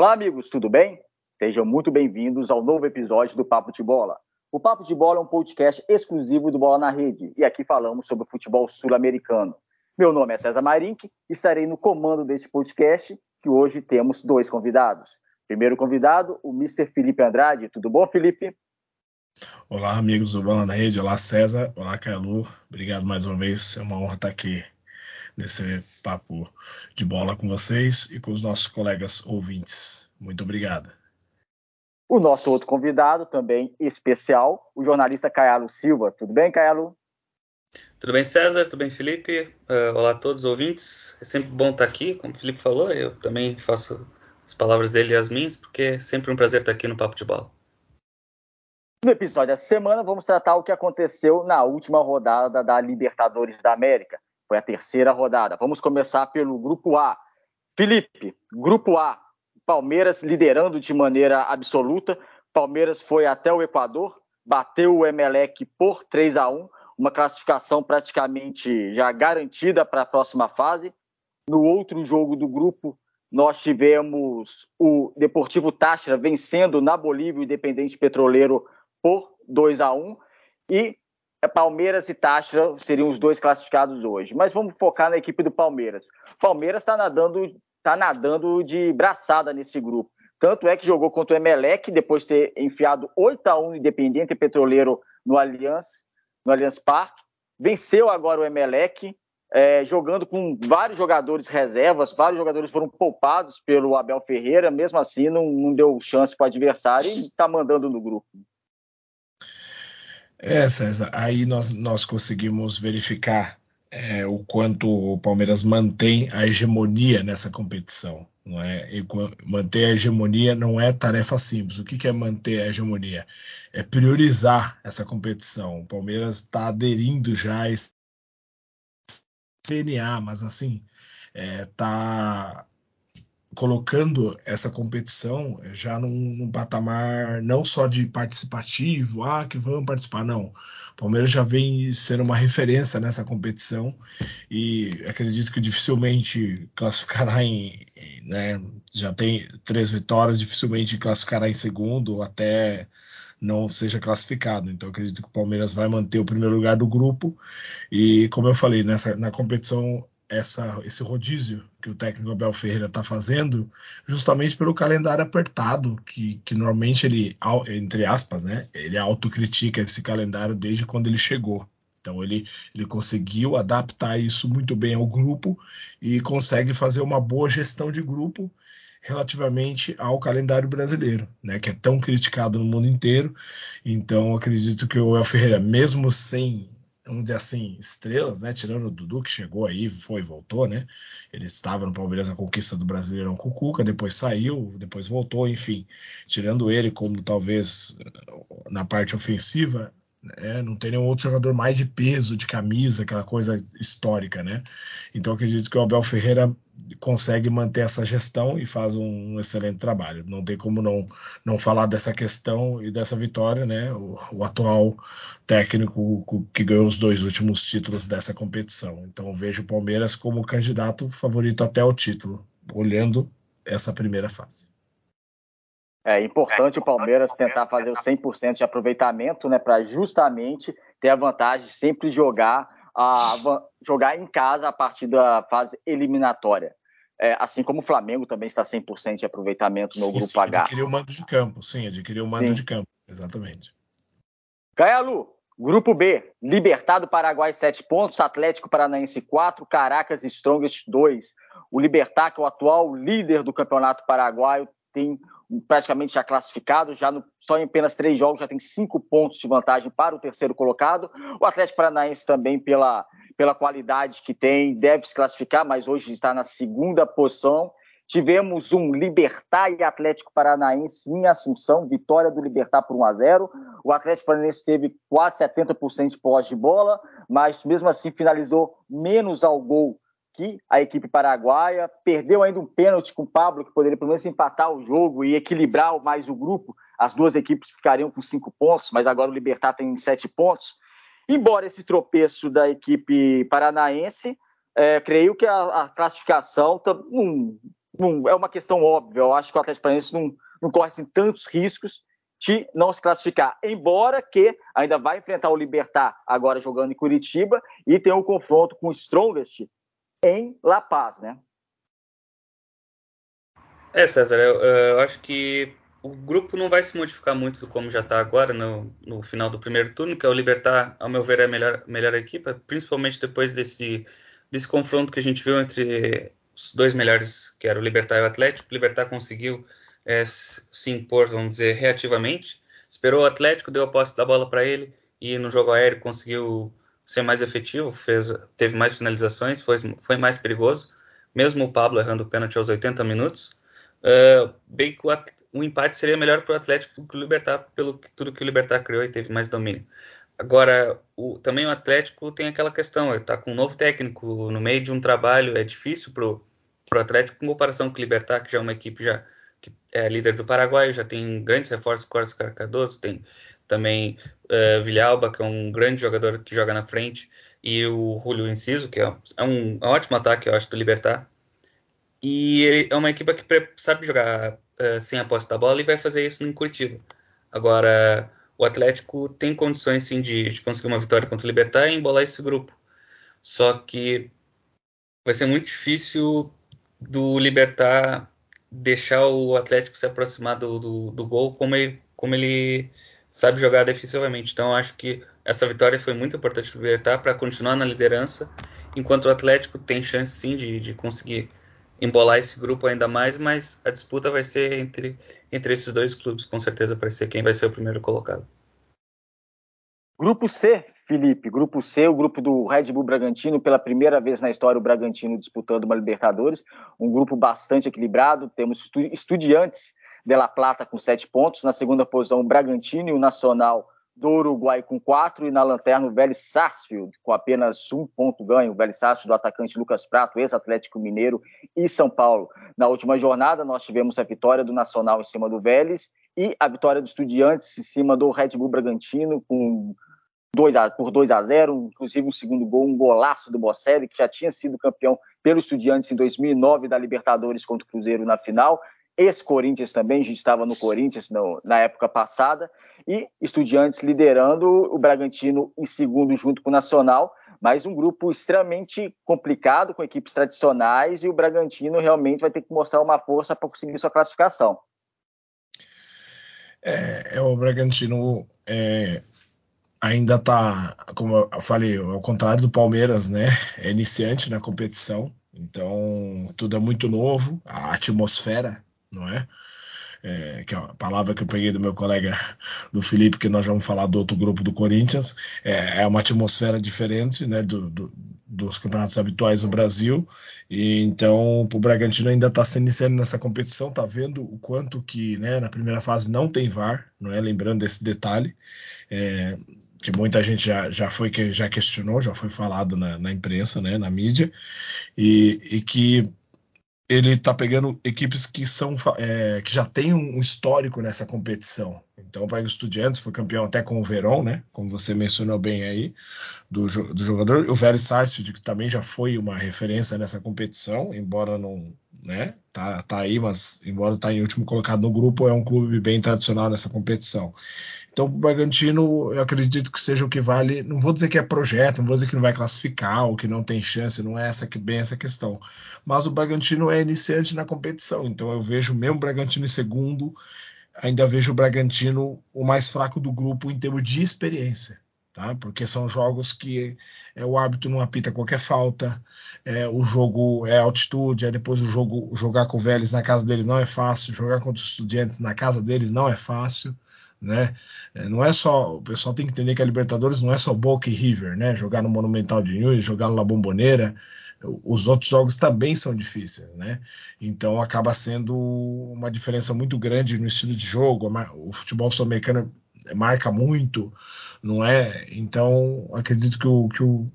Olá, amigos, tudo bem? Sejam muito bem-vindos ao novo episódio do Papo de Bola. O Papo de Bola é um podcast exclusivo do Bola na Rede e aqui falamos sobre o futebol sul-americano. Meu nome é César Marink estarei no comando desse podcast, que hoje temos dois convidados. Primeiro convidado, o Mr. Felipe Andrade. Tudo bom, Felipe? Olá, amigos do Bola na Rede. Olá, César. Olá, Cailu. Obrigado mais uma vez. É uma honra estar aqui nesse papo de bola com vocês e com os nossos colegas ouvintes. Muito obrigado. O nosso outro convidado, também especial, o jornalista Caialo Silva. Tudo bem, Caialo? Tudo bem, César? Tudo bem, Felipe? Uh, olá a todos os ouvintes. É sempre bom estar aqui, como o Felipe falou. Eu também faço as palavras dele e as minhas, porque é sempre um prazer estar aqui no Papo de Bola. No episódio dessa semana, vamos tratar o que aconteceu na última rodada da Libertadores da América. Foi a terceira rodada. Vamos começar pelo Grupo A. Felipe, Grupo A, Palmeiras liderando de maneira absoluta. Palmeiras foi até o Equador, bateu o Emelec por 3 a 1 uma classificação praticamente já garantida para a próxima fase. No outro jogo do grupo, nós tivemos o Deportivo Táchira vencendo na Bolívia o Independente Petroleiro por 2 a 1 e Palmeiras e Táchira seriam os dois classificados hoje. Mas vamos focar na equipe do Palmeiras. Palmeiras está nadando está nadando de braçada nesse grupo. Tanto é que jogou contra o Emelec, depois de ter enfiado 8 a 1 Independente Petroleiro no Allianz, no Allianz Parque. Venceu agora o Emelec, é, jogando com vários jogadores reservas, vários jogadores foram poupados pelo Abel Ferreira, mesmo assim não, não deu chance para o adversário e está mandando no grupo. É, César, aí nós, nós conseguimos verificar é, o quanto o Palmeiras mantém a hegemonia nessa competição. Não é? E manter a hegemonia não é tarefa simples. O que, que é manter a hegemonia? É priorizar essa competição. O Palmeiras está aderindo já a esse CNA, mas assim, está é, colocando essa competição já num, num, patamar não só de participativo, ah, que vamos participar, não. O Palmeiras já vem sendo uma referência nessa competição e acredito que dificilmente classificará em, né, já tem três vitórias, dificilmente classificará em segundo até não seja classificado. Então acredito que o Palmeiras vai manter o primeiro lugar do grupo e como eu falei nessa na competição essa, esse rodízio que o técnico Abel Ferreira está fazendo, justamente pelo calendário apertado, que, que normalmente ele, entre aspas, né, ele autocritica esse calendário desde quando ele chegou. Então ele, ele conseguiu adaptar isso muito bem ao grupo e consegue fazer uma boa gestão de grupo relativamente ao calendário brasileiro, né, que é tão criticado no mundo inteiro. Então acredito que o Abel Ferreira, mesmo sem vamos dizer assim, estrelas, né? Tirando o Dudu, que chegou aí, foi voltou, né? Ele estava no Palmeiras na conquista do Brasileirão com o Cuca, depois saiu, depois voltou, enfim. Tirando ele como talvez na parte ofensiva, é, não tem nenhum outro jogador mais de peso, de camisa, aquela coisa histórica, né? Então acredito que o Abel Ferreira consegue manter essa gestão e faz um, excelente trabalho. Não tem como não, não falar dessa questão e dessa vitória, né? O, o atual técnico que ganhou os dois últimos títulos dessa competição. Então vejo o Palmeiras como candidato favorito até o título, olhando essa primeira fase. É importante o Palmeiras tentar fazer o 100% de aproveitamento, né, para justamente ter a vantagem de sempre jogar, a, jogar em casa a partir da fase eliminatória. É, assim como o Flamengo também está 100% de aproveitamento no sim, Grupo sim, H. Adquiriu o mando de campo, sim, adquiriu o mando sim. de campo, exatamente. Gaialu, Grupo B, Libertado Paraguai 7 pontos, Atlético Paranaense 4, Caracas Strongest 2. O Libertar, que é o atual líder do Campeonato Paraguaio, tem praticamente já classificado, já no, só em apenas três jogos já tem cinco pontos de vantagem para o terceiro colocado. O Atlético Paranaense também, pela, pela qualidade que tem, deve se classificar, mas hoje está na segunda posição. Tivemos um Libertar e Atlético Paranaense em Assunção, vitória do Libertar por 1 a 0. O Atlético Paranaense teve quase 70% de pós de bola, mas mesmo assim finalizou menos ao gol que a equipe paraguaia perdeu ainda um pênalti com o Pablo, que poderia pelo menos empatar o jogo e equilibrar mais o grupo. As duas equipes ficariam com cinco pontos, mas agora o Libertar tem sete pontos. Embora esse tropeço da equipe paranaense, é, creio que a, a classificação não, é uma questão óbvia. Eu acho que o Atlético Paranaense não, não corre assim, tantos riscos de não se classificar, embora que ainda vai enfrentar o Libertar agora jogando em Curitiba e tem um confronto com o Strongest em La Paz, né? É, César, eu, eu acho que o grupo não vai se modificar muito como já está agora no, no, final do primeiro turno, que é o Libertar, ao meu ver, é a melhor, melhor equipe, principalmente depois desse, desse confronto que a gente viu entre os dois melhores, que era o Libertar e o Atlético. O Libertar conseguiu é, se impor, vamos dizer, reativamente. Esperou o Atlético, deu a posse da bola para ele e no jogo aéreo conseguiu ser mais efetivo, fez, teve mais finalizações, foi, foi mais perigoso, mesmo o Pablo errando o pênalti aos 80 minutos. Uh, bem que o, o, empate seria melhor para o Atlético do que o Libertar, pelo que tudo que o Libertar criou e teve mais domínio. Agora, o, também o Atlético tem aquela questão, está com um novo técnico no meio de um trabalho, é difícil para o Atlético, em comparação com o Libertar, que já é uma equipe já que é líder do Paraguai, já tem grandes reforços, Carlos Carcadoso, tem também uh, Villalba, que é um grande jogador que joga na frente, e o Julio Inciso, que é, é um, é um ótimo ataque, eu acho, do Libertar. E é uma equipe que sabe jogar uh, sem a posse da bola e vai fazer isso em Curitiba. Agora, o Atlético tem condições sim de, de conseguir uma vitória contra o Libertar e embolar esse grupo. Só que vai ser muito difícil do Libertar deixar o Atlético se aproximar do, do, do gol como ele, como ele sabe jogar defensivamente. Então, acho que essa vitória foi muito importante para o Libertar para continuar na liderança, enquanto o Atlético tem chance sim de, de conseguir embolar esse grupo ainda mais, mas a disputa vai ser entre, entre esses dois clubes, com certeza, para ser quem vai ser o primeiro colocado. Grupo C, Felipe. Grupo C, o grupo do Red Bull Bragantino, pela primeira vez na história, o Bragantino disputando uma Libertadores. Um grupo bastante equilibrado. Temos Estudiantes de La Plata com sete pontos. Na segunda posição, o Bragantino e o Nacional do Uruguai com quatro e na lanterna o Vélez Sarsfield com apenas um ponto ganho. O Vélez Sarsfield do atacante Lucas Prato, ex-Atlético Mineiro e São Paulo. Na última jornada nós tivemos a vitória do Nacional em cima do Vélez e a vitória do Estudiantes em cima do Red Bull Bragantino com 2 a, por 2 a 0, inclusive um segundo gol, um golaço do Bocelli, que já tinha sido campeão pelo Estudiantes em 2009 da Libertadores contra o Cruzeiro na final. ex-Corinthians também, a gente estava no Corinthians no, na época passada, e Estudiantes liderando, o Bragantino em segundo junto com o Nacional, mas um grupo extremamente complicado, com equipes tradicionais, e o Bragantino realmente vai ter que mostrar uma força para conseguir sua classificação. É, é o Bragantino é, ainda está, como eu falei, ao contrário do Palmeiras, né? É iniciante na competição, então tudo é muito novo, a atmosfera não é? é? que é a palavra que eu peguei do meu colega do Felipe, que nós vamos falar do outro grupo do Corinthians, é, é uma atmosfera diferente né, do, do, dos campeonatos habituais no Brasil, e então o Bragantino ainda está se iniciando nessa competição, está vendo o quanto que né, na primeira fase não tem VAR, não é? lembrando esse detalhe, é, que muita gente já, já foi que já questionou, já foi falado na, na imprensa, né, na mídia, e, e que ele está pegando equipes que são é, que já tem um histórico nessa competição. Então, para os Estudiantes foi campeão até com o Verón, né? Como você mencionou bem aí do, do jogador. O Vélez Sarsfield que também já foi uma referência nessa competição, embora não, né? Tá, tá aí, mas embora tá em último colocado no grupo, é um clube bem tradicional nessa competição. Então, o Bragantino, eu acredito que seja o que vale. Não vou dizer que é projeto, não vou dizer que não vai classificar ou que não tem chance, não é essa que bem essa questão. Mas o Bragantino é iniciante na competição, então eu vejo mesmo o Bragantino em segundo, ainda vejo o Bragantino o mais fraco do grupo em termos de experiência. Tá? Porque são jogos que é, o árbitro não apita qualquer falta, é, o jogo é altitude, é depois o jogo jogar com o Vélez na casa deles não é fácil, jogar contra os estudantes na casa deles não é fácil né? É, não é só, o pessoal tem que entender que a Libertadores não é só Boca e River, né? Jogar no Monumental de Nunes, jogar na Bomboneira, os outros jogos também são difíceis, né? Então acaba sendo uma diferença muito grande no estilo de jogo. O futebol sul-americano marca muito, não é? Então acredito que o, que o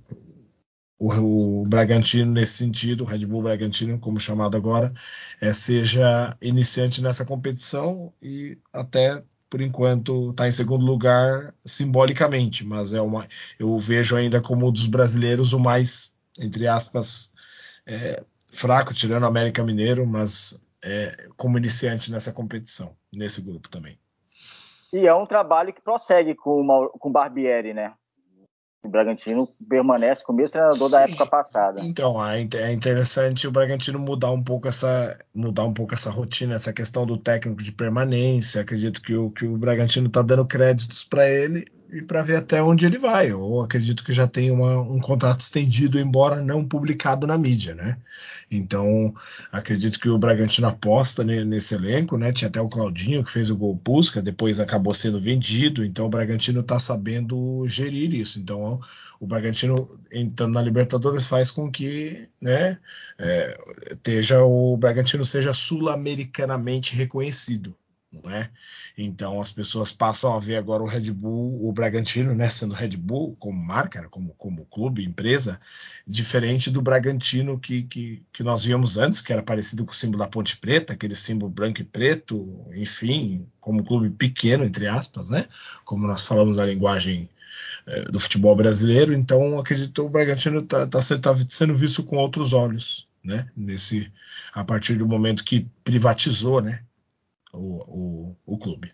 o, o, Bragantino nesse sentido, o Red Bull Bragantino, como chamado agora, é, seja iniciante nessa competição e até por enquanto está em segundo lugar simbolicamente, mas é uma, eu vejo ainda como dos brasileiros o mais, entre aspas, é, fraco, tirando o América Mineiro, mas é, como iniciante nessa competição, nesse grupo também. E é um trabalho que prossegue com o Barbieri, né? O Bragantino permanece com o mesmo treinador Sim. da época passada. Então, é, é interessante o Bragantino mudar um pouco essa mudar um pouco essa rotina, essa questão do técnico de permanência. Acredito que o, que o Bragantino está dando créditos para ele e para ver até onde ele vai. Eu acredito que já tem uma, um contrato estendido, embora não publicado na mídia, né? Então, acredito que o Bragantino aposta nesse elenco, né? Tinha até o Claudinho que fez o gol Pusca, depois acabou sendo vendido, então o Bragantino está sabendo gerir isso. Então, o Bragantino entrando na Libertadores faz com que, né, é, o Bragantino seja sul-americanamente reconhecido não é? Então as pessoas passam a ver agora o Red Bull, o Bragantino, né, sendo Red Bull como marca, né, como, como clube, empresa, diferente do Bragantino que, que, que nós víamos antes, que era parecido com o símbolo da Ponte Preta, aquele símbolo branco e preto, enfim, como clube pequeno, entre aspas, né? Como nós falamos na linguagem é, do futebol brasileiro, então acredito que o Bragantino está tá, tá sendo visto com outros olhos, né? Nesse, a partir do momento que privatizou, né? O, o, o clube.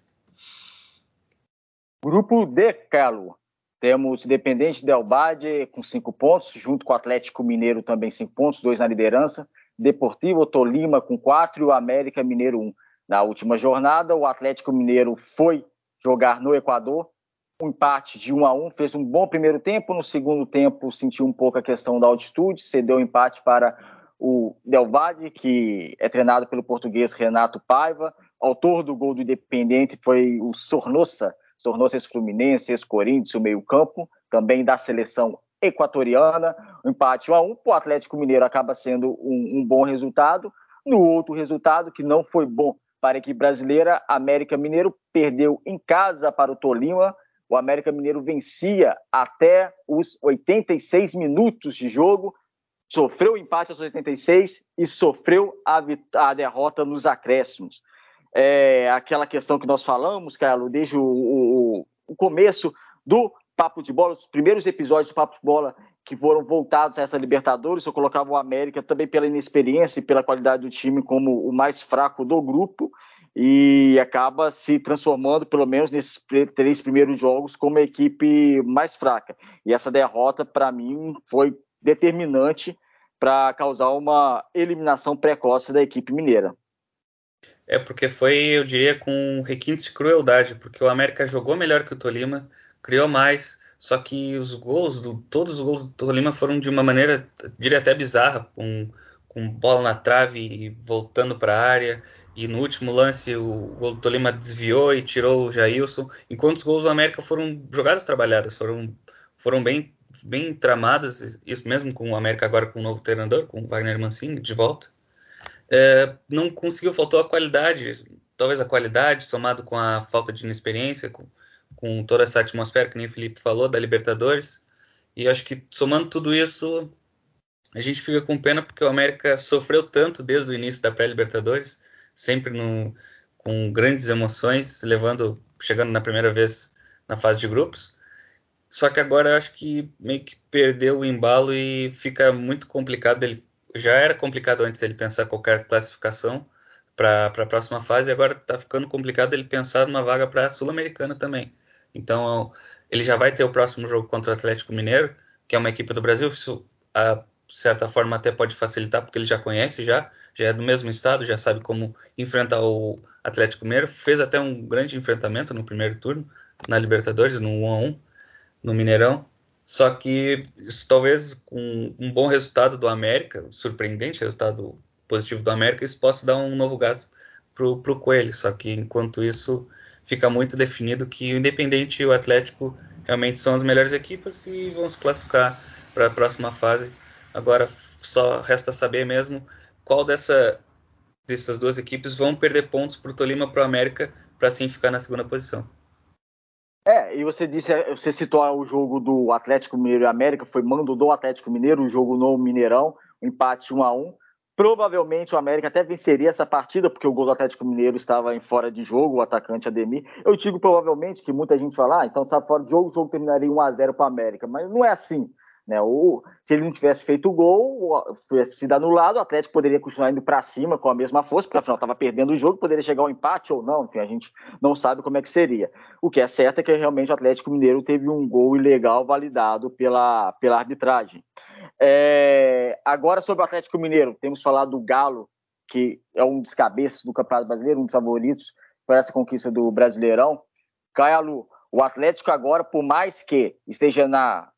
Grupo D, Calo. Temos Independente Del Bade com cinco pontos, junto com o Atlético Mineiro também cinco pontos, dois na liderança. Deportivo Tolima com quatro e o América Mineiro um. Na última jornada, o Atlético Mineiro foi jogar no Equador, um empate de 1 a 1, fez um bom primeiro tempo, no segundo tempo sentiu um pouco a questão da altitude, cedeu o empate para o Del Valle, que é treinado pelo português Renato Paiva, autor do gol do Independente foi o Sornosa, Sornosa ex-Fluminense, ex-Corinthians, o meio-campo, também da seleção equatoriana. O empate 1 a 1 para o Atlético Mineiro acaba sendo um, um, bom resultado. No outro resultado, que não foi bom para a equipe brasileira, América Mineiro perdeu em casa para o Tolima. O América Mineiro vencia até os 86 minutos de jogo, sofreu o empate aos 86 e sofreu a, a derrota nos acréscimos é, aquela questão que nós falamos, Carlos, desde o, o, o, começo do Papo de Bola, os primeiros episódios do Papo de Bola que foram voltados a essa Libertadores, eu colocava o América também pela inexperiência e pela qualidade do time como o mais fraco do grupo e acaba se transformando, pelo menos nesses três primeiros jogos, como a equipe mais fraca. E essa derrota, para mim, foi determinante para causar uma eliminação precoce da equipe mineira. É porque foi, eu diria, com requintes de crueldade, porque o América jogou melhor que o Tolima, criou mais, só que os gols, do, todos os gols do Tolima foram de uma maneira, diria até bizarra, com, bola na trave e voltando para a área, e no último lance o gol do Tolima desviou e tirou o Jailson, enquanto os gols do América foram jogadas trabalhadas, foram, foram bem, bem tramadas, isso mesmo com o América agora com o novo treinador, com o Wagner Mancini de volta é, não conseguiu, faltou a qualidade, talvez a qualidade somado com a falta de inexperiência, com, com toda essa atmosfera que nem o Felipe falou da Libertadores, e acho que somando tudo isso, a gente fica com pena porque o América sofreu tanto desde o início da pré-Libertadores, sempre no, com grandes emoções, levando, chegando na primeira vez na fase de grupos. Só que agora eu acho que meio que perdeu o embalo e fica muito complicado ele já era complicado antes ele pensar qualquer classificação para a próxima fase, agora está ficando complicado ele pensar numa vaga para a Sul-Americana também. Então, ele já vai ter o próximo jogo contra o Atlético Mineiro, que é uma equipe do Brasil, isso, a certa forma até pode facilitar, porque ele já conhece, já, já é do mesmo estado, já sabe como enfrentar o Atlético Mineiro, fez até um grande enfrentamento no primeiro turno, na Libertadores, no 1 a 1 no Mineirão, só que isso, talvez com um bom resultado do América, surpreendente resultado positivo do América, isso possa dar um novo gás para o Coelho. Só que enquanto isso fica muito definido que o Independente e o Atlético realmente são as melhores equipes e vão se classificar para a próxima fase. Agora só resta saber mesmo qual dessa, dessas duas equipes vão perder pontos para o Tolima para o América para assim ficar na segunda posição. E você disse, você citou o jogo do Atlético Mineiro e América, foi mando do Atlético Mineiro, o jogo no Mineirão, empate 1 a 1 Provavelmente o América até venceria essa partida, porque o gol do Atlético Mineiro estava em fora de jogo, o atacante Ademir. Eu digo provavelmente que muita gente fala, ah, então estava fora de jogo, o jogo terminaria 1 a 0 para o América, mas não é assim. Né? Ou, se ele não tivesse feito o gol, tivesse sido anulado, o Atlético poderia continuar indo para cima com a mesma força, porque afinal estava perdendo o jogo, poderia chegar ao empate ou não, enfim, a gente não sabe como é que seria. O que é certo é que realmente o Atlético Mineiro teve um gol ilegal validado pela, pela arbitragem. É, agora sobre o Atlético Mineiro, temos falado do Galo, que é um dos cabeças do Campeonato Brasileiro, um dos favoritos para essa conquista do Brasileirão. Caialu, o Atlético agora, por mais que esteja na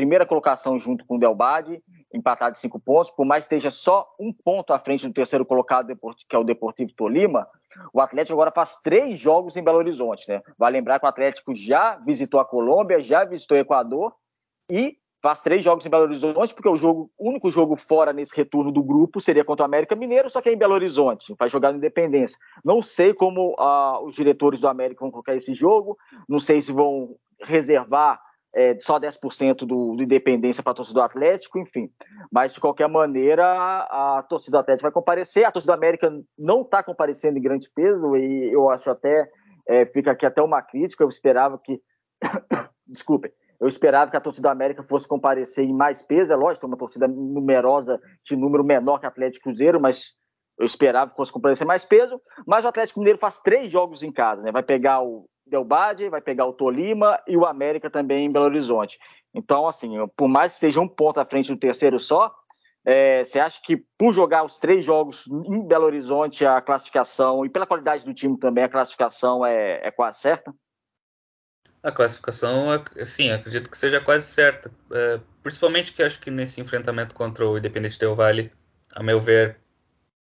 primeira colocação junto com o Del Bade, empatado de cinco pontos, por mais que esteja só um ponto à frente do terceiro colocado, que é o Deportivo Tolima, o Atlético agora faz três jogos em Belo Horizonte, né? Vai lembrar que o Atlético já visitou a Colômbia, já visitou o Equador e faz três jogos em Belo Horizonte, porque o jogo, único jogo fora nesse retorno do grupo seria contra o América Mineiro, só que é em Belo Horizonte, vai jogar no Independência. Não sei como uh, os diretores do América vão colocar esse jogo, não sei se vão reservar é, só 10% do, do Independência para a torcida do Atlético, enfim. Mas, de qualquer maneira, a, a torcida do Atlético vai comparecer, a torcida do América não está comparecendo em grande peso, e eu acho até, é, fica aqui até uma crítica, eu esperava que, desculpe, eu esperava que a torcida do América fosse comparecer em mais peso, é lógico, é uma torcida numerosa, de número menor que Atlético Cruzeiro, mas eu esperava que fosse comparecer mais peso. Mas o Atlético Mineiro faz três jogos em casa, né? Vai pegar o Delbade, vai pegar o Tolima e o América também em Belo Horizonte. Então, assim, por mais que esteja um ponto à frente do terceiro só, é, você acha que por jogar os três jogos em Belo Horizonte, a classificação, e pela qualidade do time também, a classificação é, é quase certa? A classificação, sim, acredito que seja quase certa. É, principalmente que acho que nesse enfrentamento contra o Independente Del Vale, a meu ver,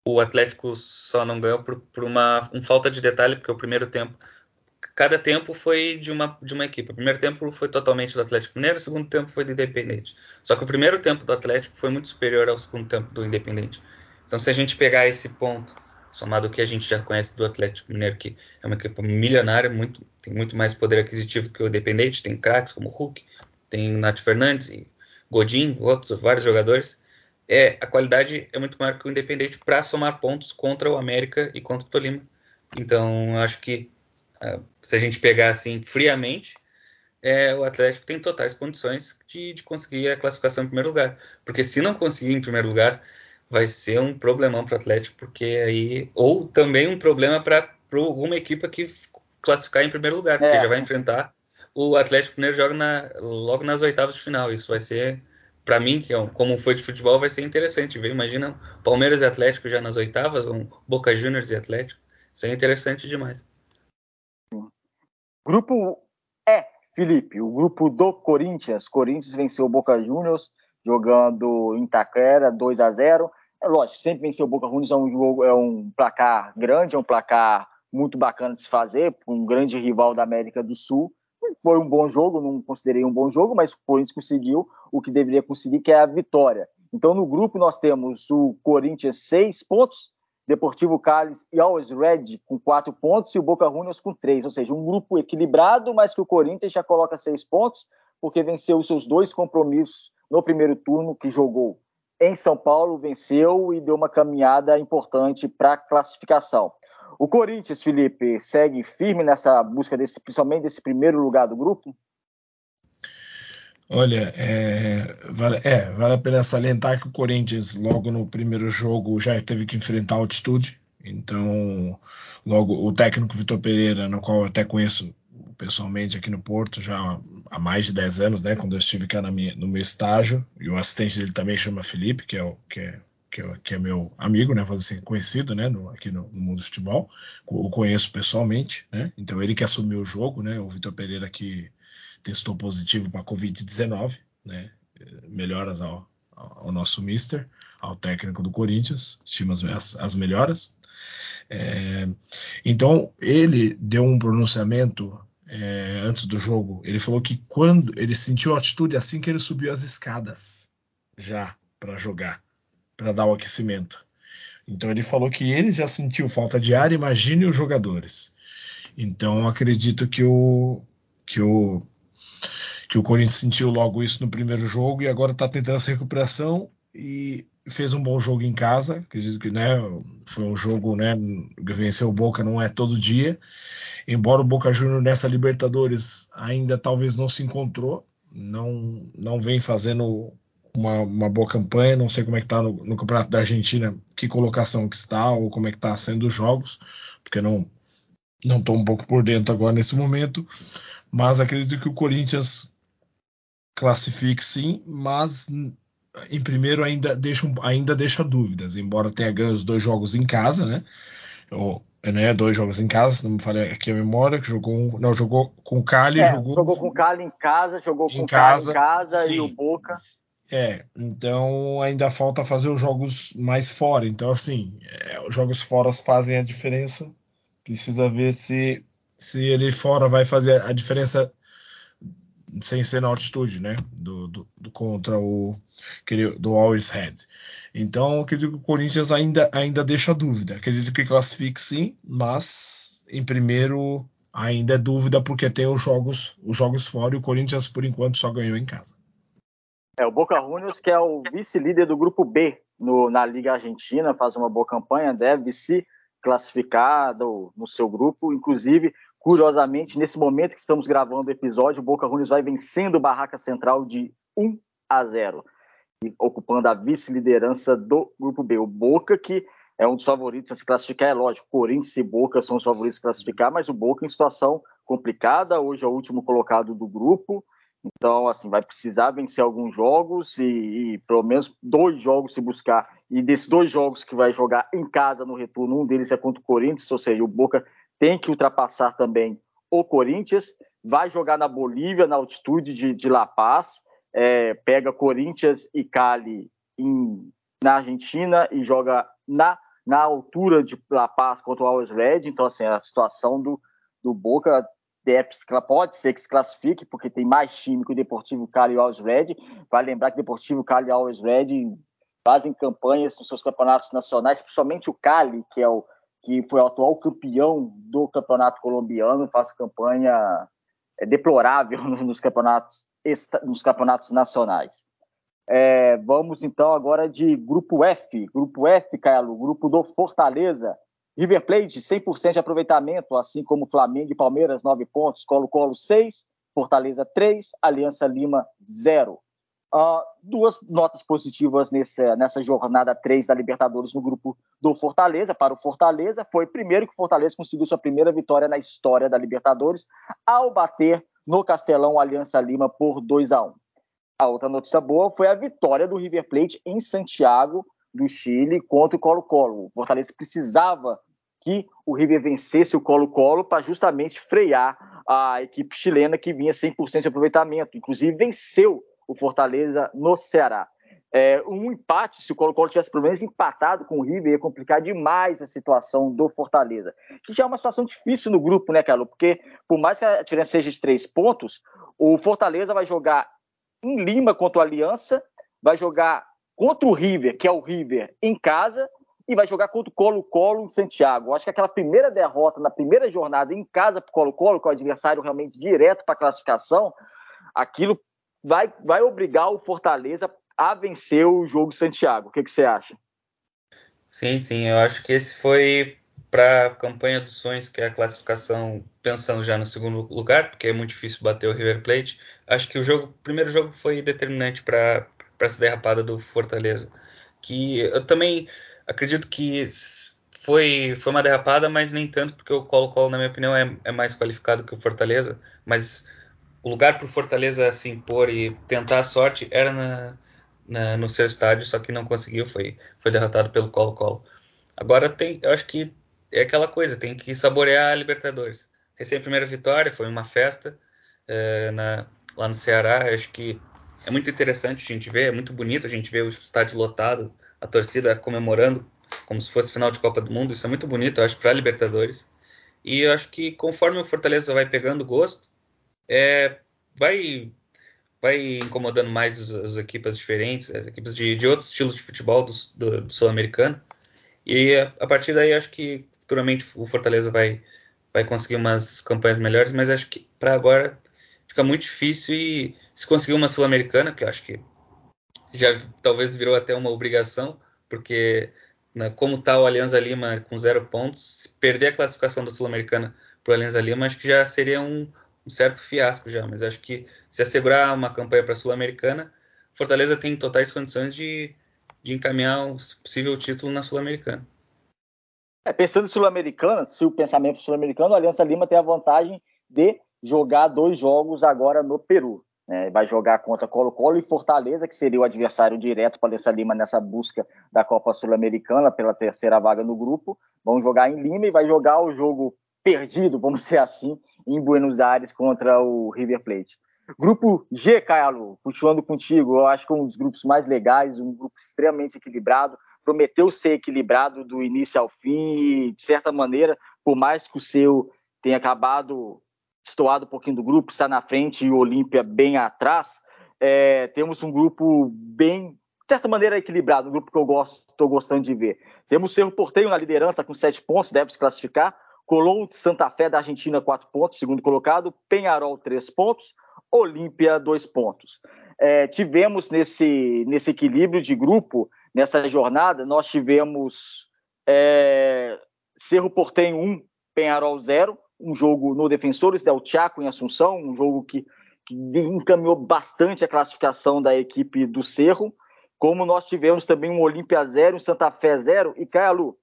o Atlético só não ganhou por, por uma um falta de detalhe, porque o primeiro tempo, cada tempo foi de uma, de uma equipe. O primeiro tempo foi totalmente do Atlético Mineiro, o segundo tempo foi do Independente. Só que o primeiro tempo do Atlético foi muito superior ao segundo tempo do Independente. Então, se a gente pegar esse ponto somado o que a gente já conhece do Atlético Mineiro, que é uma equipe milionária, muito, tem muito mais poder aquisitivo que o Independente, tem craques como Hulk, tem Nath Fernandes e Godin, outros vários jogadores. É, a qualidade é muito maior que o Independente para somar pontos contra o América e contra o Tolima. Então, acho que se a gente pegar assim friamente, é, o Atlético tem totais condições de, de conseguir a classificação em primeiro lugar. Porque se não conseguir em primeiro lugar, vai ser um problemão para o Atlético, porque aí. Ou também um problema para alguma equipe que classificar em primeiro lugar, porque é. já vai enfrentar o Atlético Mineiro joga na, logo nas oitavas de final. Isso vai ser, para mim, que é como foi de futebol, vai ser interessante ver. Imagina Palmeiras e Atlético já nas oitavas, um Boca Juniors e Atlético. Isso é interessante demais. Grupo E, Felipe, o grupo do Corinthians. Corinthians venceu o Boca Juniors jogando em Itaquera, 2 a 0 É lógico, sempre vencer o Boca Juniors é um jogo, é um placar grande, é um placar muito bacana de se fazer, um grande rival da América do Sul. Foi um bom jogo, não considerei um bom jogo, mas o Corinthians conseguiu o que deveria conseguir, que é a vitória. Então, no grupo, nós temos o Corinthians, seis pontos, Deportivo Cali e Always Red com quatro pontos e o Boca Juniors com três. Ou seja, um grupo equilibrado, mas que o Corinthians já coloca seis pontos, porque venceu os seus dois compromissos no primeiro turno que jogou em São Paulo, venceu e deu uma caminhada importante para a classificação. O Corinthians, Felipe, segue firme nessa busca desse, principalmente desse primeiro lugar do grupo? Olha, é vale, é, vale a pena salientar que o Corinthians, logo no primeiro jogo, já teve que enfrentar a altitude. Então, logo o técnico Vitor Pereira, no qual eu até conheço pessoalmente aqui no Porto já há mais de 10 anos, né, quando eu estive cá minha, no meu estágio, e o assistente dele também chama Felipe, que é, o, que é, que é, que é meu amigo, né, assim, conhecido, né, no, aqui no, no, mundo do futebol, o conheço pessoalmente, né, então ele que assumiu o jogo, né, o Vitor Pereira que testou positivo para Covid-19, né, melhoras ao, ao nosso mister, ao técnico do Corinthians, estima as, as melhoras. É, então ele deu um pronunciamento é, antes do jogo, ele falou que quando ele sentiu a altitude assim que ele subiu as escadas já para jogar, para dar o aquecimento. Então ele falou que ele já sentiu falta de ar, imagine os jogadores. Então acredito que o que o que o Corinthians sentiu logo isso no primeiro jogo e agora está tentando essa recuperação e fez um bom jogo em casa. Acredito que né, foi um jogo, né, vencer o Boca não é todo dia embora o Boca Juniors nessa Libertadores ainda talvez não se encontrou, não, não vem fazendo uma, uma boa campanha. Não sei como é que tá no, no, Campeonato da Argentina, que colocação que está, ou como é que está sendo os jogos, porque não não estou um pouco por dentro agora nesse momento, mas acredito que o Corinthians classifique sim, mas em primeiro ainda deixa, ainda deixa dúvidas, embora tenha ganho os dois jogos em casa, né? Ou, né, dois jogos em casa, não me falei aqui a memória, que jogou, não, jogou com o Cali, é, jogou, jogou com o Cali em casa, jogou com o Cali em casa sim. e o Boca. É, então ainda falta fazer os jogos mais fora. Então, assim, é, os jogos fora fazem a diferença. Precisa ver se, se ele fora vai fazer a diferença sem ser na altitude, né? Do, do, do contra o do Always Head. Então, acredito que o Corinthians ainda, ainda deixa dúvida. Acredito que classifique sim, mas em primeiro ainda é dúvida porque tem os jogos, os jogos fora e o Corinthians por enquanto só ganhou em casa. É o Boca Juniors que é o vice-líder do grupo B no, na Liga Argentina, faz uma boa campanha, deve se classificar no, seu grupo, inclusive Curiosamente, nesse momento que estamos gravando o episódio, o Boca Juniors vai vencendo Barraca Central de 1 a 0, ocupando a vice-liderança do Grupo B. O Boca, que é um dos favoritos a se classificar, é lógico, Corinthians e Boca são os favoritos a se classificar, mas o Boca em situação complicada, hoje é o último colocado do grupo, então, assim, vai precisar vencer alguns jogos e, e, pelo menos dois jogos se buscar. E desses dois jogos que vai jogar em casa no retorno, um deles é contra o Corinthians, ou seja, o Boca tem que ultrapassar também o Corinthians, vai jogar na Bolívia, na altitude de, de La Paz, é, pega Corinthians e Cali em, na Argentina e joga na, na altura de La Paz contra o Always Red. Então, assim, a situação do, do Boca pode ser que se classifique, porque tem mais time que o Deportivo Cali e o Always Red. Vai lembrar que o Deportivo Cali e o Always Red fazem campanhas nos seus campeonatos nacionais, principalmente o Cali, que é o que foi o atual campeão do campeonato colombiano, faz campanha é, deplorável nos campeonatos, nos campeonatos nacionais. É, vamos então agora de grupo F. Grupo F, Caio, grupo do Fortaleza. River Plate, 100% de aproveitamento, assim como Flamengo e Palmeiras, 9 pontos. Colo-Colo, 6. Fortaleza, 3. Aliança Lima, 0. Uh, duas notas positivas nessa, nessa jornada 3 da Libertadores no grupo do Fortaleza. Para o Fortaleza, foi primeiro que o Fortaleza conseguiu sua primeira vitória na história da Libertadores ao bater no Castelão Aliança Lima por 2 a 1 A outra notícia boa foi a vitória do River Plate em Santiago, do Chile, contra o Colo-Colo. O Fortaleza precisava que o River vencesse o Colo-Colo para justamente frear a equipe chilena que vinha 100% de aproveitamento. Inclusive, venceu o Fortaleza no Ceará. É, um empate, se o Colo-Colo tivesse pelo menos empatado com o River, ia complicar demais a situação do Fortaleza. Que já é uma situação difícil no grupo, né, Carlos? Porque por mais que a diferença seja de três pontos, o Fortaleza vai jogar em Lima contra o Aliança, vai jogar contra o River, que é o River, em casa, e vai jogar contra o Colo-Colo em Santiago. Acho que aquela primeira derrota na primeira jornada em casa para o Colo-Colo, que é o adversário realmente direto para a classificação, aquilo vai, vai obrigar o Fortaleza a vencer o jogo Santiago. O que, que você acha? Sim, sim, eu acho que esse foi para a campanha dos sonhos, que é a classificação, pensando já no segundo lugar, porque é muito difícil bater o River Plate. Acho que o jogo, o primeiro jogo foi determinante para essa derrapada do Fortaleza. Que eu também acredito que foi, foi uma derrapada, mas nem tanto, porque o Colo-Colo, na minha opinião, é, é mais qualificado que o Fortaleza. Mas o lugar para o Fortaleza se impor e tentar a sorte era na, na, no seu estádio, só que não conseguiu, foi, foi derrotado pelo Colo-Colo. Agora tem, eu acho que é aquela coisa, tem que saborear a Libertadores. Recém a primeira vitória, foi uma festa é, na, lá no Ceará, eu acho que é muito interessante a gente ver, é muito bonito a gente ver o estádio lotado, a torcida comemorando como se fosse final de Copa do Mundo, isso é muito bonito, eu acho, para a Libertadores. E eu acho que conforme o Fortaleza vai pegando gosto, é, vai vai incomodando mais as, as, equipes diferentes, as equipes de, de outros estilos de futebol do, do, do sul-americano. E a, a, partir daí acho que futuramente o Fortaleza vai, vai conseguir umas campanhas melhores, mas acho que para agora fica muito difícil e se conseguir uma sul-americana, que acho que já talvez virou até uma obrigação, porque né, como está o Alianza Lima com zero pontos, se perder a classificação da sul-americana para o Alianza Lima, acho que já seria um, um certo fiasco já, mas acho que se assegurar uma campanha para a Sul-Americana, Fortaleza tem totais condições de, de encaminhar um possível título na Sul-Americana. É, pensando em Sul-Americana, se o pensamento sul-americano, a Aliança Lima tem a vantagem de jogar dois jogos agora no Peru. Né? Vai jogar contra Colo-Colo e Fortaleza, que seria o adversário direto para a Aliança Lima nessa busca da Copa Sul-Americana pela terceira vaga no grupo. Vão jogar em Lima e vai jogar o jogo perdido, vamos dizer assim, em Buenos Aires contra o River Plate. Grupo G, Caio, continuando contigo, eu acho que é um dos grupos mais legais, um grupo extremamente equilibrado, prometeu ser equilibrado do início ao fim e, de certa maneira, por mais que o seu tenha acabado estoado um pouquinho do grupo, está na frente e o Olímpia bem atrás, é, temos um grupo bem, de certa maneira, equilibrado, um grupo que eu gosto, estou gostando de ver. Temos o Cerro Porteio na liderança com sete pontos, deve se classificar. De Santa Fé da Argentina, quatro pontos, segundo colocado. Penharol, três pontos. Olímpia, dois pontos. É, tivemos nesse, nesse equilíbrio de grupo nessa jornada, nós tivemos é, Cerro Portenho 1, Penharol 0, um jogo no Defensores del Chaco em Assunção, um jogo que, que encaminhou bastante a classificação da equipe do Cerro, como nós tivemos também um Olímpia 0, um Santa Fé 0, e Caialu,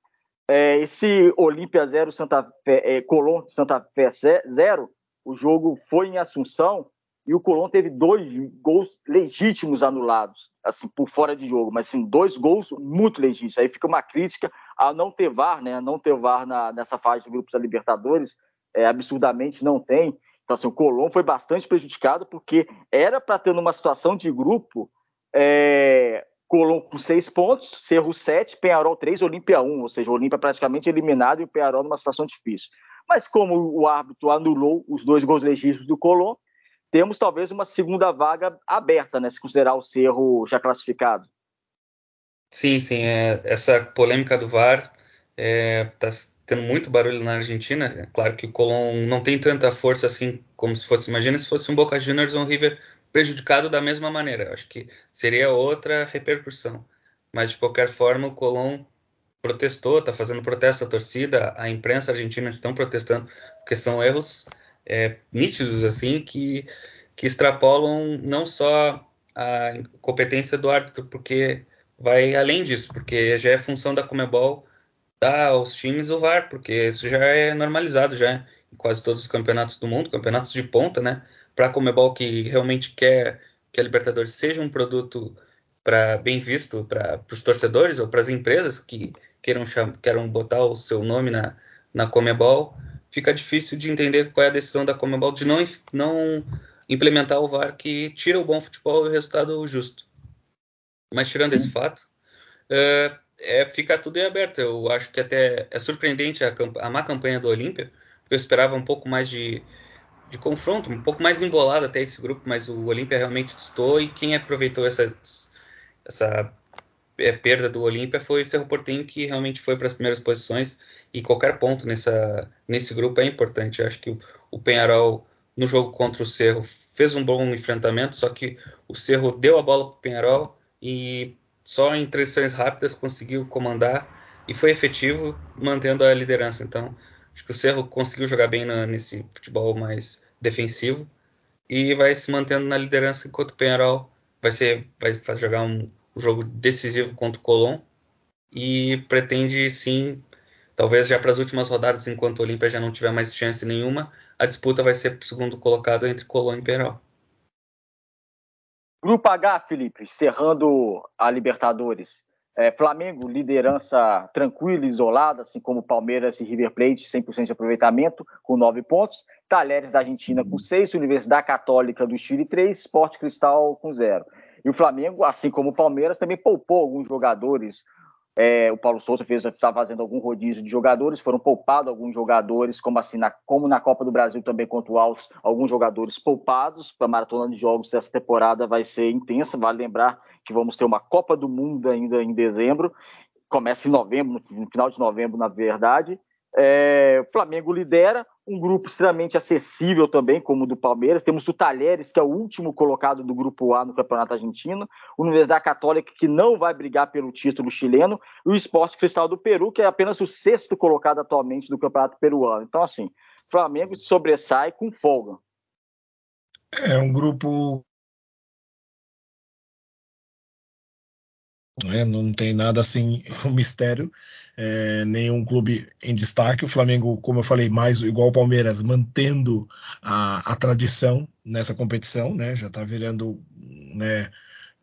é, esse Olímpia 0, Santa Fé, é, Santa Fé 0, o jogo foi em Assunção, e o Colón teve dois gols legítimos anulados, assim, por fora de jogo, mas sim, dois gols muito legítimos. Aí fica uma crítica a não ter VAR, né? A não ter VAR na, nessa fase de grupos da Libertadores, é, absurdamente não tem. Então, assim, o Colón foi bastante prejudicado porque era para ter numa situação de grupo é, Colón com seis pontos, Cerro sete, Penharol três, Olímpia um, ou seja, o Olímpia praticamente eliminado e o Penharol numa situação difícil. Mas como o árbitro anulou os dois gols legítimos do Colón, temos talvez uma segunda vaga aberta, né, se considerar o Cerro já classificado. Sim, sim. É, essa polêmica do VAR está é, tá tendo muito barulho na Argentina. É claro que o Colón não tem tanta força assim como se fosse. Imagina se fosse um Boca Juniors ou um River prejudicado da mesma maneira. Eu acho que seria outra repercussão. Mas de qualquer forma, o Colón protestou, está fazendo protesto à torcida, a imprensa argentina estão protestando, porque são erros é, nítidos assim que, que extrapolam não só a competência do árbitro, porque vai além disso, porque já é função da Comebol dar aos times o VAR, porque isso já é normalizado já em quase todos os campeonatos do mundo, campeonatos de ponta, né? Para a Comebol que realmente quer que a Libertadores seja um produto para bem visto para os torcedores ou para as empresas que queiram, queiram botar o seu nome na, na Comebol, fica difícil de entender qual é a decisão da Comebol de não, não implementar o VAR que tira o bom futebol e o resultado justo. Mas tirando Sim. esse fato, é, é, fica tudo em aberto. Eu acho que até é surpreendente a, a má campanha do Olímpia, porque eu esperava um pouco mais de, de confronto, um pouco mais embolado até esse grupo, mas o Olímpia realmente estou e quem aproveitou essa, essa é, perda do Olímpia foi o Cerro Portenho, que realmente foi para as primeiras posições e qualquer ponto nessa, nesse grupo é importante. Eu acho que o, o Penharol, no jogo contra o Cerro, fez um bom enfrentamento, só que o Cerro deu a bola para o Penharol e só em transições rápidas conseguiu comandar e foi efetivo, mantendo a liderança. Então, acho que o Cerro conseguiu jogar bem na, nesse futebol mais defensivo e vai se mantendo na liderança enquanto o Penharol vai ser vai jogar um, um jogo decisivo contra o Colón e pretende sim Talvez já para as últimas rodadas, enquanto o Olímpia já não tiver mais chance nenhuma, a disputa vai ser segundo colocado entre Colônia e Penharol. Grupo H, Felipe, cerrando a Libertadores. É, Flamengo, liderança tranquila, isolada, assim como Palmeiras e River Plate, 100% de aproveitamento, com 9 pontos. Talheres da Argentina com 6, Universidade Católica do Chile 3, Sport Cristal com 0. E o Flamengo, assim como o Palmeiras, também poupou alguns jogadores é, o Paulo Souza está fazendo algum rodízio de jogadores, foram poupados alguns jogadores, como assim na, como na Copa do Brasil também contra o Alves, alguns jogadores poupados para a maratona de jogos dessa temporada vai ser intensa. Vale lembrar que vamos ter uma Copa do Mundo ainda em dezembro, começa em novembro, no final de novembro, na verdade. É, o Flamengo lidera, um grupo extremamente acessível também, como o do Palmeiras. Temos o Talheres, que é o último colocado do grupo A no Campeonato Argentino, Universidade Católica, que não vai brigar pelo título chileno, e o Esporte Cristal do Peru, que é apenas o sexto colocado atualmente do Campeonato Peruano. Então, assim, Flamengo se sobressai com folga. É um grupo Né? Não tem nada assim, um mistério, é, nenhum clube em destaque. O Flamengo, como eu falei, mais igual o Palmeiras, mantendo a, a tradição nessa competição, né? já está virando né,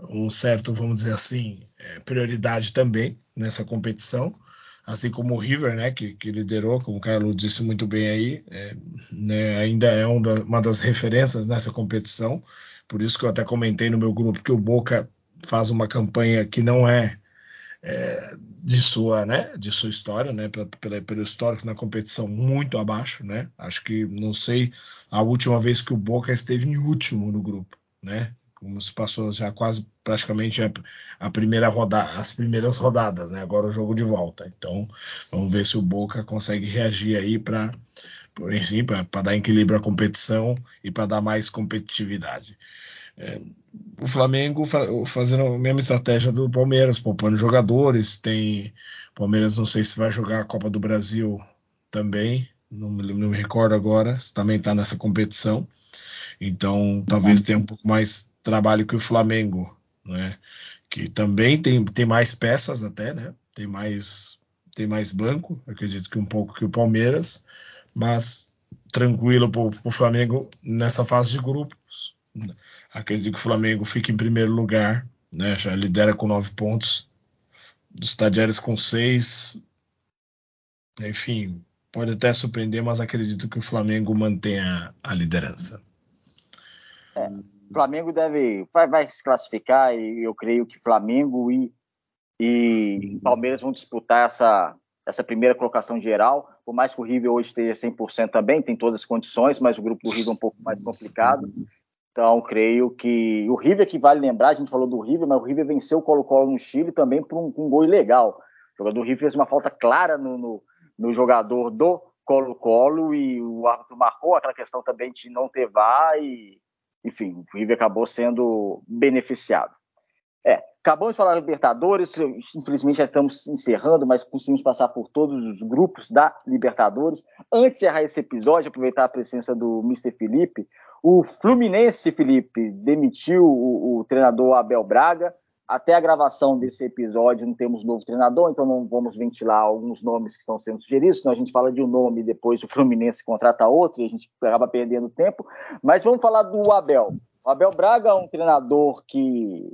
um certo, vamos dizer assim, é, prioridade também nessa competição. Assim como o River, né, que, que liderou, como o Carlos disse muito bem aí, é, né, ainda é uma das referências nessa competição. Por isso que eu até comentei no meu grupo que o Boca faz uma campanha que não é, é de sua, né, de sua história, né, pelo, pelo histórico na competição muito abaixo, né. Acho que não sei a última vez que o Boca esteve em último no grupo, né, como se passou já quase praticamente a, a primeira rodada, as primeiras rodadas, né? Agora o jogo de volta. Então, vamos ver se o Boca consegue reagir aí para por exemplo, para dar equilíbrio à competição e para dar mais competitividade. É, o Flamengo fazendo a mesma estratégia do Palmeiras, poupando jogadores. Tem Palmeiras, não sei se vai jogar a Copa do Brasil também, não me, não me recordo agora, se também está nessa competição. Então, talvez tenha um pouco mais trabalho que o Flamengo, né? Que também tem, tem mais peças até, né? Tem mais tem mais banco, acredito que um pouco que o Palmeiras, mas tranquilo para o Flamengo nessa fase de grupos. Acredito que o Flamengo fica em primeiro lugar, né? Já lidera com nove pontos. Dos Estadiários com seis. Enfim, pode até surpreender, mas acredito que o Flamengo mantenha a liderança. É, Flamengo deve vai, vai, se classificar e eu creio que Flamengo e, e Palmeiras vão disputar essa, essa primeira colocação geral. Por mais que o River hoje esteja 100% também, tem todas as condições, mas o grupo do River é um pouco mais complicado. Então, creio que o River, que vale lembrar, a gente falou do River, mas o River venceu o Colo-Colo no Chile também por um, um gol ilegal. O jogador do River fez uma falta clara no, no, no jogador do Colo-Colo e o árbitro marcou aquela questão também de não ter VAR e, enfim, o River acabou sendo beneficiado. É, acabamos de falar da Libertadores, infelizmente já estamos encerrando, mas conseguimos passar por todos os grupos da Libertadores. Antes de encerrar esse episódio, aproveitar a presença do Mr. Felipe, o Fluminense, Felipe, demitiu o, o, treinador Abel Braga. Até a gravação desse episódio não temos novo treinador, então não vamos ventilar alguns nomes que estão sendo sugeridos, senão a gente fala de um nome e depois o Fluminense contrata outro e a gente acaba perdendo tempo. Mas vamos falar do Abel. O Abel Braga é um treinador que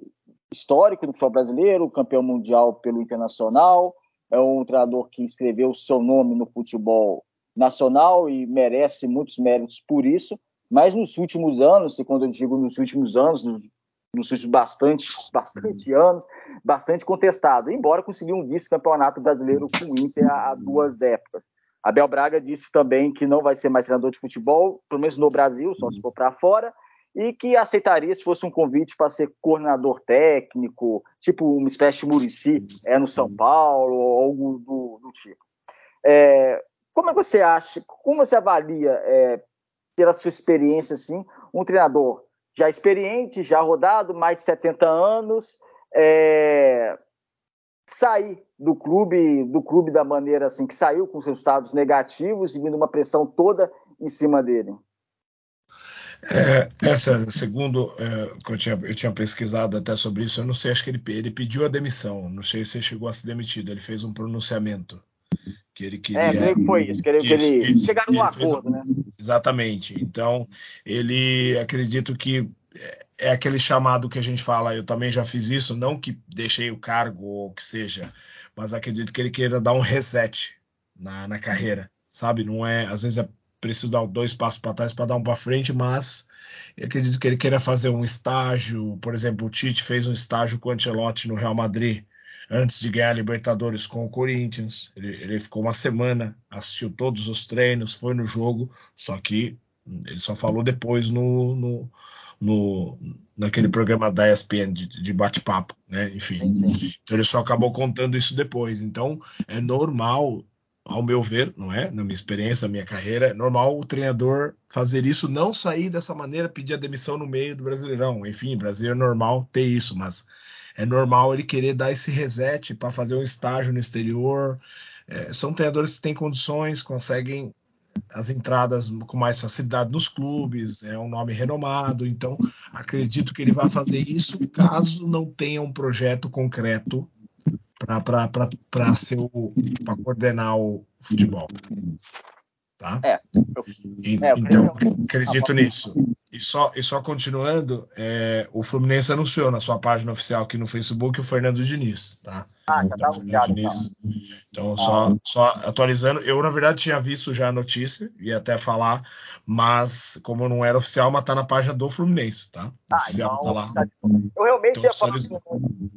histórico do futebol brasileiro, campeão mundial pelo Internacional, é um treinador que escreveu seu nome no futebol nacional e merece muitos méritos por isso. Mas nos últimos anos, e quando eu digo nos últimos anos, nos, últimos bastante, bastante anos, bastante contestado, embora conseguiu um vice-campeonato brasileiro com o Inter há duas épocas. Abel Braga disse também que não vai ser mais treinador de futebol, pelo menos no Brasil, só se for para fora, e que aceitaria se fosse um convite para ser coordenador técnico, tipo uma espécie de Murici é, no São Paulo, ou algo do, do tipo. É, como é que você acha, como você avalia é, pela sua experiência, assim, um treinador já experiente, já rodado, mais de 70 anos, é, sair do clube, do clube da maneira assim que saiu, com resultados negativos e vindo uma pressão toda em cima dele. É, essa, segundo é, eu tinha, eu tinha pesquisado até sobre isso, eu não sei, acho que ele, ele pediu a demissão, não sei se chegou a ser demitido, ele fez um pronunciamento que ele queria. É, que foi isso, que ele, isso, que ele isso, chegaram num acordo, né? Exatamente. Então, ele acredito que é aquele chamado que a gente fala, eu também já fiz isso, não que deixei o cargo ou que seja, mas acredito que ele queira dar um reset na, na carreira, sabe? Não é, às vezes é preciso dar dois passos para trás para dar um para frente, mas eu acredito que ele queira fazer um estágio, por exemplo, o Tite fez um estágio com o Ancelotti no Real Madrid, antes de ganhar a Libertadores com o Corinthians. Ele, ele, ficou uma semana, assistiu todos os treinos, foi no jogo, só que ele só falou depois no, no, no naquele programa da ESPN de, de bate-papo, né? Enfim, então ele só acabou contando isso depois. Então é normal, ao meu ver, não é? Na minha experiência, na minha carreira, é normal o treinador fazer isso, não sair dessa maneira, pedir a demissão no meio do Brasileirão. Enfim, Brasil é normal ter isso, mas é normal ele querer dar esse reset para fazer um estágio no exterior. É, são treinadores que têm condições, conseguem as entradas com mais facilidade nos clubes, é um nome renomado, então acredito que ele vai fazer isso caso não tenha um projeto concreto para coordenar o futebol. Tá? É, eu, e, é, então, acredito nisso. E só, e só continuando, é, o Fluminense anunciou na sua página oficial aqui no Facebook o Fernando Diniz, tá? Ah, já então, tá ligado, Diniz. Então, ah. só, só atualizando, eu na verdade tinha visto já a notícia, ia até falar, mas como não era oficial, mas tá na página do Fluminense, tá? Ah, oficial então, tá lá. Tá eu realmente, então, ia falar,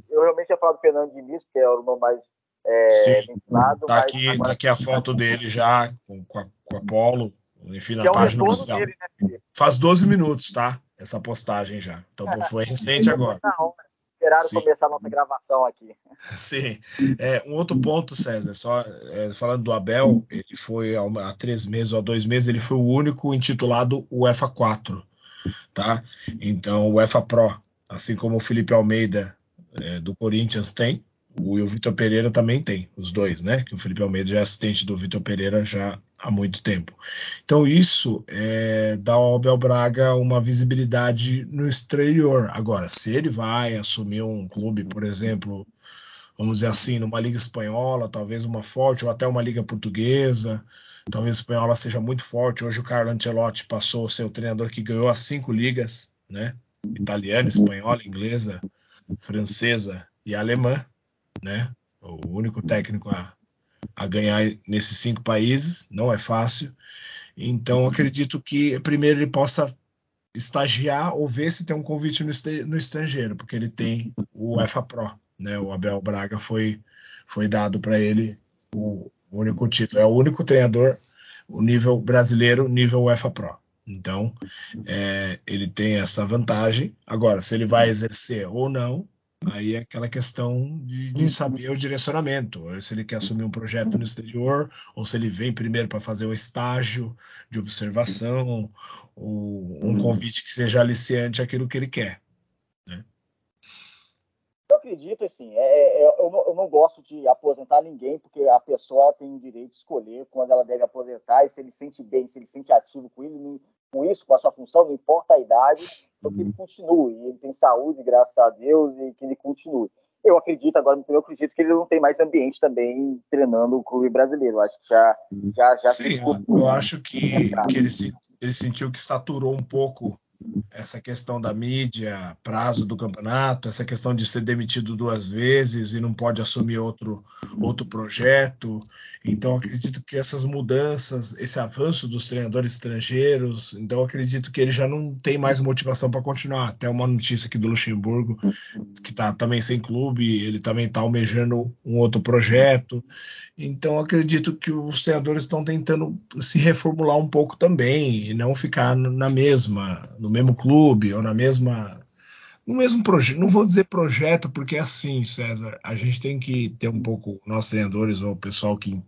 eu realmente ia falar do Fernando Diniz, que é o nome mais é, Sim, tá, aqui, tá aqui a foto dele já com, com, a, com a Polo, enfim, na é página oficial. Dele, né, Faz 12 minutos, tá? Essa postagem já. Então foi recente agora. Esperaram Sim. começar a nossa gravação aqui. Sim. É, um outro ponto, César, só é, falando do Abel, ele foi há três meses ou há dois meses, ele foi o único intitulado UEFA 4, tá? Então, o UEFA Pro, assim como o Felipe Almeida é, do Corinthians tem, o, Vitor Pereira também tem, os dois, né? Que o Felipe Almeida já é assistente do Vitor Pereira já há muito tempo. Então, isso é, dá ao Abel Braga uma visibilidade no exterior. Agora, se ele vai assumir um clube, por exemplo, vamos dizer assim, numa liga espanhola, talvez uma forte, ou até uma liga portuguesa, talvez a espanhola seja muito forte. Hoje o Carlo Ancelotti passou a ser o treinador que ganhou as cinco ligas, né? Italiana, espanhola, inglesa, francesa e alemã né? O único técnico a, a ganhar nesses cinco países, não é fácil. Então, acredito que primeiro ele possa estagiar ou ver se tem um convite no, estrangeiro, porque ele tem o UEFA Pro, né? O Abel Braga foi, foi dado para ele o, o único título. É o único treinador, o nível brasileiro, nível UEFA Pro. Então, é, ele tem essa vantagem. Agora, se ele vai exercer ou não, Aí é aquela questão de, de, saber o direcionamento, se ele quer assumir um projeto no exterior, ou se ele vem primeiro para fazer um estágio de observação, ou um convite que seja aliciante aquilo que ele quer. Né? Eu acredito, assim, é, é, eu, não, eu, não, gosto de aposentar ninguém, porque a pessoa tem o direito de escolher quando ela deve aposentar, e se ele sente bem, se ele sente ativo com ele, com isso, com a sua função, não importa a idade, então que ele continue. Ele tem saúde, graças a Deus, e que ele continue. Eu acredito, agora eu acredito que ele não tem mais ambiente também treinando o clube brasileiro. Eu acho que já já já Sim, eu acho que, que ele, se, ele sentiu que saturou um pouco essa questão da mídia, prazo do campeonato, essa questão de ser demitido duas vezes e não pode assumir outro, outro projeto. Então, acredito que essas mudanças, esse avanço dos treinadores estrangeiros, então acredito que ele já não tem mais motivação para continuar. Até uma notícia aqui do Luxemburgo, que está também sem clube, ele também está almejando um outro projeto. Então, acredito que os treinadores estão tentando se reformular um pouco também e não ficar na mesma, no mesmo clube ou na mesma no mesmo projeto, não vou dizer projeto, porque é assim, César, a gente tem que ter um pouco, nós treinadores ou o pessoal que,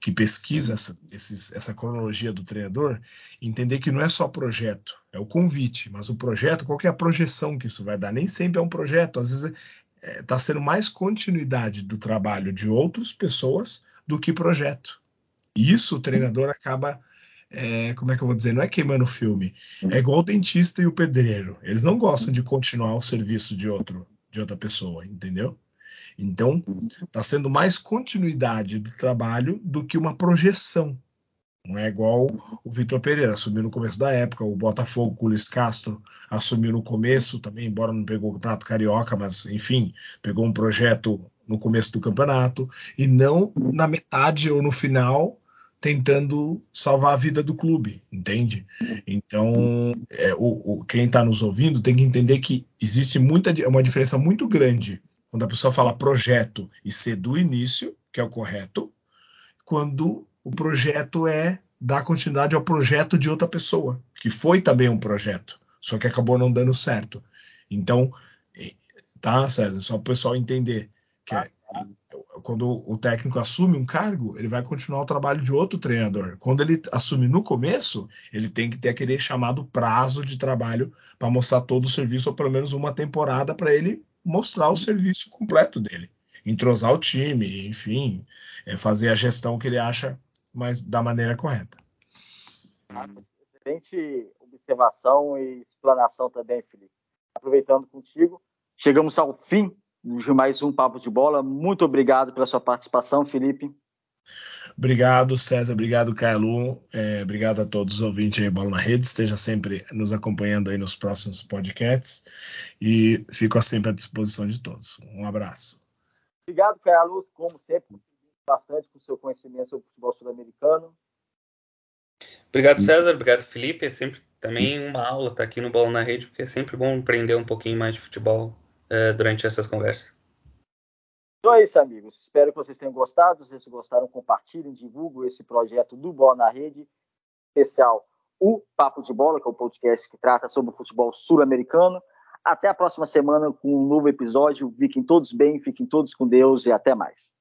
que pesquisa essa, esses, essa cronologia do treinador, entender que não é só projeto, é o convite, mas o projeto, qual é a projeção que isso vai dar? Nem sempre é um projeto, às vezes está é, tá sendo mais continuidade do trabalho de outras pessoas do que projeto. E isso o treinador acaba é, como é que eu vou dizer? Não é queimando o filme. É igual o dentista e o pedreiro. Eles não gostam de continuar o serviço de outro, de outra pessoa, entendeu? Então, está sendo mais continuidade do trabalho do que uma projeção. Não é igual o Vitor Pereira assumiu no começo da época, o Botafogo com o Luiz Castro assumiu no começo também, embora não pegou o Campeonato Carioca, mas enfim, pegou um projeto no começo do campeonato e não na metade ou no final tentando salvar a vida do clube, entende? Então, é, o, o, quem está nos ouvindo tem que entender que existe muita uma diferença muito grande quando a pessoa fala projeto e ser do início, que é o correto, quando o projeto é dar continuidade ao projeto de outra pessoa, que foi também um projeto, só que acabou não dando certo. Então, tá, César? Só o pessoal entender que é, quando o técnico assume um cargo, ele vai continuar o trabalho de outro treinador. Quando ele assume no começo, ele tem que ter aquele chamado prazo de trabalho para mostrar todo o serviço, ou pelo menos uma temporada, para ele mostrar o serviço completo dele. Entrosar o time, enfim, é fazer a gestão que ele acha mas da maneira correta. Excelente observação e explanação também, Felipe. Aproveitando contigo, chegamos ao fim de mais um Papo de Bola. Muito obrigado pela sua participação, Felipe. Obrigado, César. Obrigado, Caio é, obrigado a todos os ouvintes aí, Bola na Rede. Esteja sempre nos acompanhando aí nos próximos podcasts. E fico sempre à disposição de todos. Um abraço. Obrigado, Caio Como sempre, bastante com o seu conhecimento sobre o futebol sul-americano. Obrigado, César. Obrigado, Felipe. É sempre também uma aula estar aqui no Bola na Rede, porque é sempre bom aprender um pouquinho mais de futebol é, durante essas conversas. Então é isso, amigos. Espero que vocês tenham gostado. Se gostaram, compartilhem, divulguem esse projeto do Bola na Rede, especial o Papo de Bola, que é o podcast que trata sobre o futebol sul-americano. Até a próxima semana com um novo episódio. Fiquem todos bem, fiquem todos com Deus e até mais.